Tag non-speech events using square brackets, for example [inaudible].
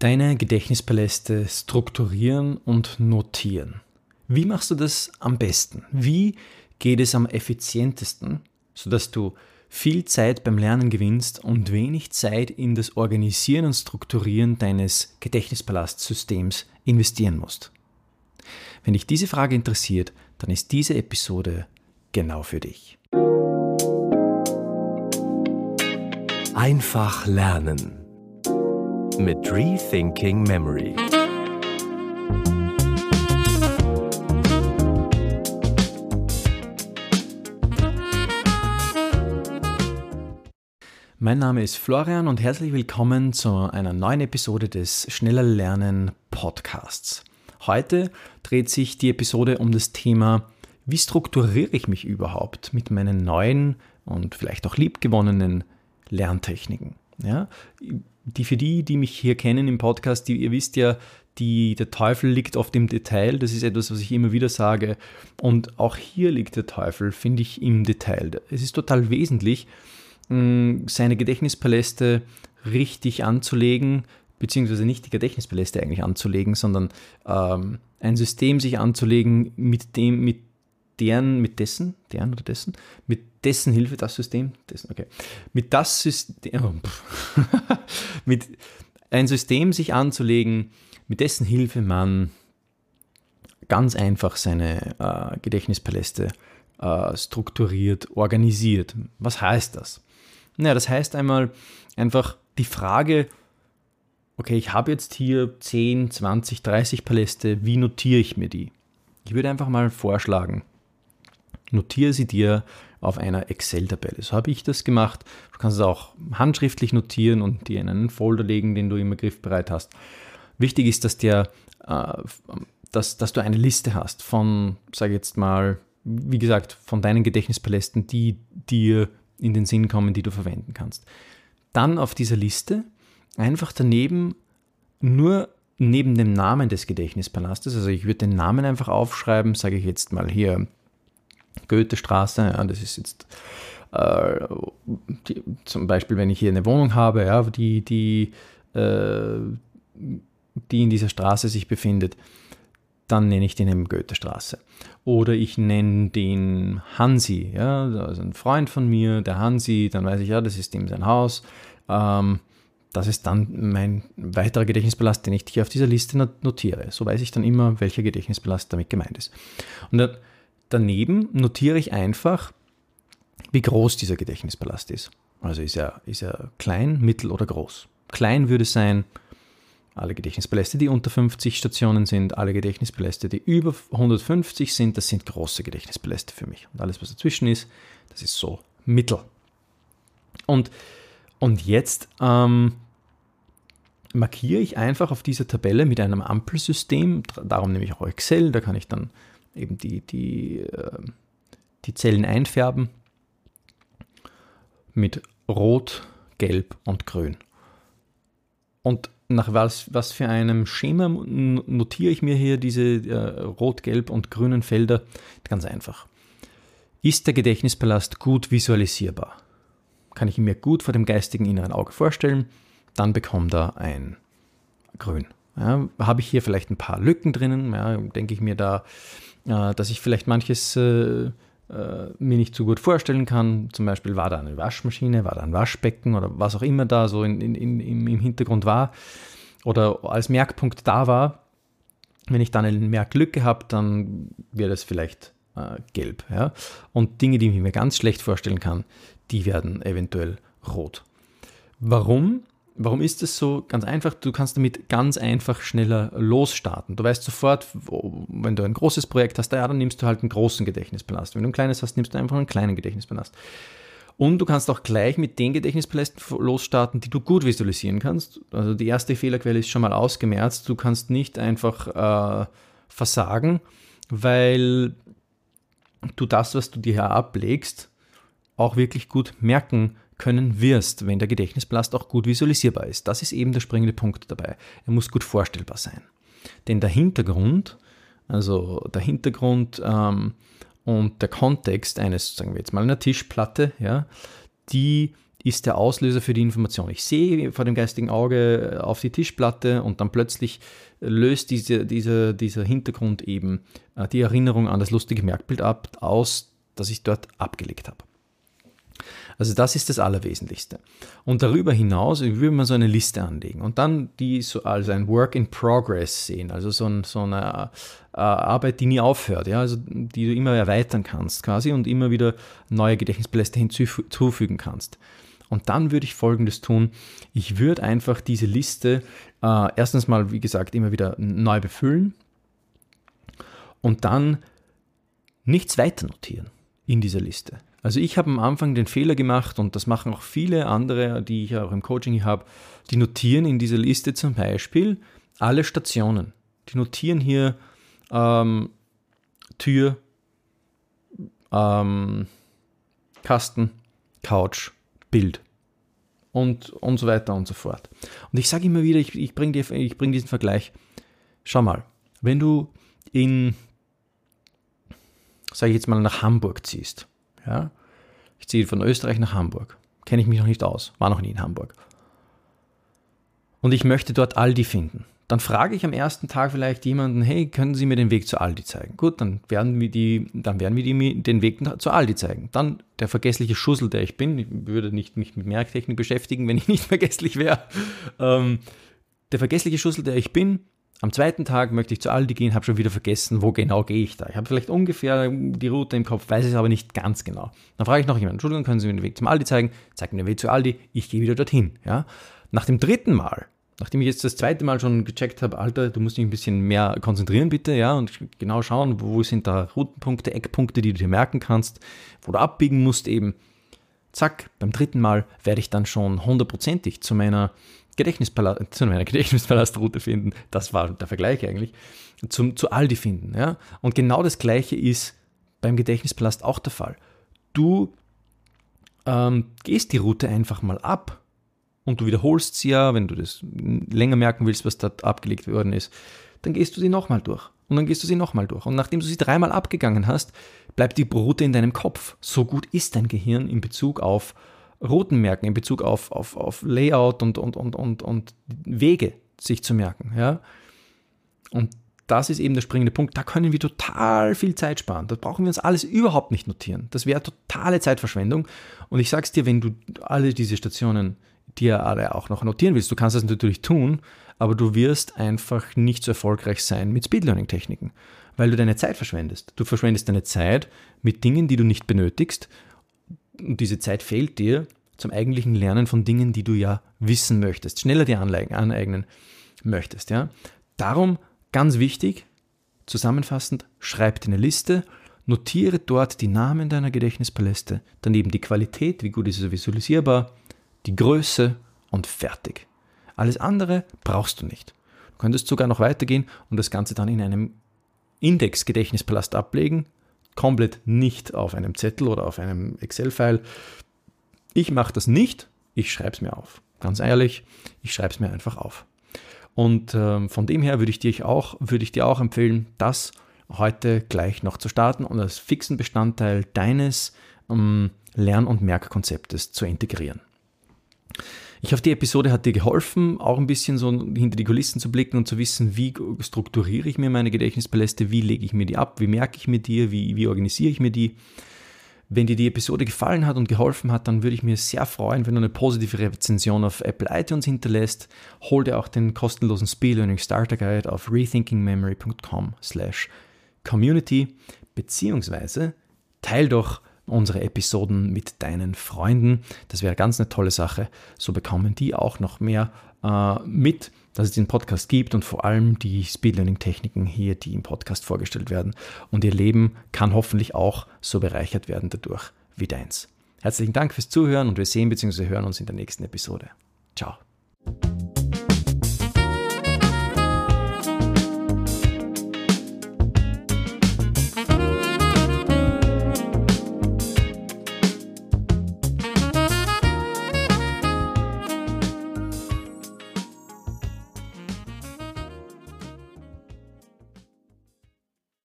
Deine Gedächtnispaläste strukturieren und notieren. Wie machst du das am besten? Wie geht es am effizientesten, sodass du viel Zeit beim Lernen gewinnst und wenig Zeit in das Organisieren und Strukturieren deines Gedächtnispalastsystems investieren musst? Wenn dich diese Frage interessiert, dann ist diese Episode genau für dich. Einfach lernen mit Rethinking Memory. Mein Name ist Florian und herzlich willkommen zu einer neuen Episode des Schneller Lernen Podcasts. Heute dreht sich die Episode um das Thema, wie strukturiere ich mich überhaupt mit meinen neuen und vielleicht auch liebgewonnenen Lerntechniken. Ja? Die für die, die mich hier kennen im Podcast, die, ihr wisst ja, die, der Teufel liegt oft im Detail. Das ist etwas, was ich immer wieder sage. Und auch hier liegt der Teufel, finde ich, im Detail. Es ist total wesentlich, seine Gedächtnispaläste richtig anzulegen, beziehungsweise nicht die Gedächtnispaläste eigentlich anzulegen, sondern ähm, ein System sich anzulegen, mit dem, mit deren, mit dessen, deren oder dessen, mit dessen Hilfe das System, dessen, okay, mit das System, oh, [laughs] mit ein System sich anzulegen, mit dessen Hilfe man ganz einfach seine äh, Gedächtnispaläste äh, strukturiert, organisiert. Was heißt das? Naja, das heißt einmal einfach die Frage, okay, ich habe jetzt hier 10, 20, 30 Paläste, wie notiere ich mir die? Ich würde einfach mal vorschlagen, notiere sie dir auf einer Excel-Tabelle. So habe ich das gemacht. Du kannst es auch handschriftlich notieren und dir in einen Folder legen, den du immer griffbereit hast. Wichtig ist, dass, dir, äh, dass, dass du eine Liste hast von, sage jetzt mal, wie gesagt, von deinen Gedächtnispalästen, die dir in den Sinn kommen, die du verwenden kannst. Dann auf dieser Liste einfach daneben nur neben dem Namen des Gedächtnispalastes, also ich würde den Namen einfach aufschreiben, sage ich jetzt mal hier Goethestraße, ja, das ist jetzt äh, die, zum Beispiel, wenn ich hier eine Wohnung habe, ja, die, die, äh, die in dieser Straße sich befindet, dann nenne ich den eben Goethestraße. Oder ich nenne den Hansi, ja, also ein Freund von mir, der Hansi, dann weiß ich, ja, das ist ihm sein Haus. Ähm, das ist dann mein weiterer Gedächtnispalast, den ich hier auf dieser Liste notiere. So weiß ich dann immer, welcher Gedächtnispalast damit gemeint ist. Und daneben notiere ich einfach, wie groß dieser Gedächtnispalast ist. Also ist er, ist er klein, mittel oder groß. Klein würde sein, alle Gedächtnispaläste, die unter 50 Stationen sind, alle Gedächtnispaläste, die über 150 sind, das sind große Gedächtnispaläste für mich. Und alles, was dazwischen ist, das ist so mittel. Und, und jetzt ähm, markiere ich einfach auf dieser Tabelle mit einem Ampelsystem, darum nehme ich auch Excel, da kann ich dann eben die, die, ähm, die Zellen einfärben mit Rot, Gelb und Grün. Und nach was, was für einem Schema notiere ich mir hier diese äh, Rot, Gelb und grünen Felder? Ganz einfach. Ist der Gedächtnispalast gut visualisierbar? Kann ich ihn mir gut vor dem geistigen inneren Auge vorstellen? Dann bekommt er ein Grün. Ja, Habe ich hier vielleicht ein paar Lücken drinnen? Ja, denke ich mir da, äh, dass ich vielleicht manches äh, äh, mir nicht so gut vorstellen kann. Zum Beispiel war da eine Waschmaschine, war da ein Waschbecken oder was auch immer da so in, in, in, im Hintergrund war oder als Merkpunkt da war. Wenn ich dann eine Merklücke habe, dann wäre das vielleicht äh, gelb. Ja? Und Dinge, die ich mir ganz schlecht vorstellen kann, die werden eventuell rot. Warum? Warum ist das so? Ganz einfach, du kannst damit ganz einfach schneller losstarten. Du weißt sofort, wenn du ein großes Projekt hast, ja, dann nimmst du halt einen großen Gedächtnispalast. Wenn du ein kleines hast, nimmst du einfach einen kleinen Gedächtnispalast. Und du kannst auch gleich mit den Gedächtnispalästen losstarten, die du gut visualisieren kannst. Also die erste Fehlerquelle ist schon mal ausgemerzt. Du kannst nicht einfach äh, versagen, weil du das, was du dir hier ablegst, auch wirklich gut merken können wirst, wenn der Gedächtnisblast auch gut visualisierbar ist. Das ist eben der springende Punkt dabei. Er muss gut vorstellbar sein. Denn der Hintergrund, also der Hintergrund ähm, und der Kontext eines, sagen wir jetzt mal einer Tischplatte, ja, die ist der Auslöser für die Information. Ich sehe vor dem geistigen Auge auf die Tischplatte und dann plötzlich löst diese, diese, dieser Hintergrund eben äh, die Erinnerung an das lustige Merkbild ab, aus, das ich dort abgelegt habe. Also das ist das Allerwesentlichste. Und darüber hinaus würde man so eine Liste anlegen und dann die so als ein Work in Progress sehen, also so, ein, so eine äh, Arbeit, die nie aufhört, ja, also die du immer erweitern kannst quasi und immer wieder neue Gedächtnispaläste hinzufügen kannst. Und dann würde ich Folgendes tun. Ich würde einfach diese Liste äh, erstens mal, wie gesagt, immer wieder neu befüllen und dann nichts weiter notieren in dieser Liste. Also ich habe am Anfang den Fehler gemacht und das machen auch viele andere, die ich auch im Coaching habe, die notieren in dieser Liste zum Beispiel alle Stationen. Die notieren hier ähm, Tür, ähm, Kasten, Couch, Bild und, und so weiter und so fort. Und ich sage immer wieder, ich, ich bringe bring diesen Vergleich. Schau mal, wenn du in, sage ich jetzt mal, nach Hamburg ziehst, ja, ich ziehe von Österreich nach Hamburg, kenne ich mich noch nicht aus, war noch nie in Hamburg. Und ich möchte dort Aldi finden dann frage ich am ersten Tag vielleicht jemanden, hey, können Sie mir den Weg zu Aldi zeigen? Gut, dann werden wir, die, dann werden wir die, den Weg zu Aldi zeigen. Dann der vergessliche Schussel, der ich bin, ich würde nicht mich mit Merktechnik beschäftigen, wenn ich nicht [laughs] vergesslich wäre. Ähm, der vergessliche Schussel, der ich bin, am zweiten Tag möchte ich zu Aldi gehen, habe schon wieder vergessen, wo genau gehe ich da. Ich habe vielleicht ungefähr die Route im Kopf, weiß es aber nicht ganz genau. Dann frage ich noch jemanden, Entschuldigung, können Sie mir den Weg zum Aldi zeigen? Zeig mir den Weg zu Aldi, ich gehe wieder dorthin. Ja? Nach dem dritten Mal nachdem ich jetzt das zweite Mal schon gecheckt habe, Alter, du musst dich ein bisschen mehr konzentrieren bitte, ja, und genau schauen, wo sind da Routenpunkte, Eckpunkte, die du dir merken kannst, wo du abbiegen musst eben. Zack, beim dritten Mal werde ich dann schon hundertprozentig zu meiner Gedächtnispalast, zu meiner [laughs] Gedächtnispalastrutte finden. Das war der Vergleich eigentlich. Zum, zu Aldi finden, ja. Und genau das Gleiche ist beim Gedächtnispalast auch der Fall. Du ähm, gehst die Route einfach mal ab und du wiederholst sie ja, wenn du das länger merken willst, was dort abgelegt worden ist, dann gehst du sie nochmal durch. Und dann gehst du sie nochmal durch. Und nachdem du sie dreimal abgegangen hast, bleibt die Route in deinem Kopf. So gut ist dein Gehirn in Bezug auf Routen merken, in Bezug auf, auf, auf Layout und, und, und, und, und Wege sich zu merken. Ja? Und das ist eben der springende Punkt. Da können wir total viel Zeit sparen. Da brauchen wir uns alles überhaupt nicht notieren. Das wäre totale Zeitverschwendung. Und ich sag's dir, wenn du alle diese Stationen dir alle auch noch notieren willst. Du kannst das natürlich tun, aber du wirst einfach nicht so erfolgreich sein mit Speedlearning-Techniken, weil du deine Zeit verschwendest. Du verschwendest deine Zeit mit Dingen, die du nicht benötigst und diese Zeit fehlt dir zum eigentlichen Lernen von Dingen, die du ja wissen möchtest, schneller dir aneignen möchtest. Ja? Darum ganz wichtig, zusammenfassend, schreib dir eine Liste, notiere dort die Namen deiner Gedächtnispaläste, daneben die Qualität, wie gut ist es visualisierbar, die Größe und fertig. Alles andere brauchst du nicht. Du könntest sogar noch weitergehen und das Ganze dann in einem Index-Gedächtnispalast ablegen, komplett nicht auf einem Zettel oder auf einem Excel-File. Ich mache das nicht, ich schreibe es mir auf. Ganz ehrlich, ich schreibe es mir einfach auf. Und äh, von dem her würde ich, dir auch, ich dir auch empfehlen, das heute gleich noch zu starten und als fixen Bestandteil deines ähm, Lern- und Merkkonzeptes zu integrieren. Ich hoffe, die Episode hat dir geholfen, auch ein bisschen so hinter die Kulissen zu blicken und zu wissen, wie strukturiere ich mir meine Gedächtnispaläste, wie lege ich mir die ab, wie merke ich mir die, wie, wie organisiere ich mir die. Wenn dir die Episode gefallen hat und geholfen hat, dann würde ich mir sehr freuen, wenn du eine positive Rezension auf Apple iTunes hinterlässt. Hol dir auch den kostenlosen Speed Learning Starter Guide auf rethinkingmemory.com slash community beziehungsweise teil doch unsere Episoden mit deinen Freunden. Das wäre ganz eine tolle Sache. So bekommen die auch noch mehr äh, mit, dass es den Podcast gibt und vor allem die Speedlearning-Techniken hier, die im Podcast vorgestellt werden. Und ihr Leben kann hoffentlich auch so bereichert werden dadurch wie deins. Herzlichen Dank fürs Zuhören und wir sehen bzw. hören uns in der nächsten Episode. Ciao.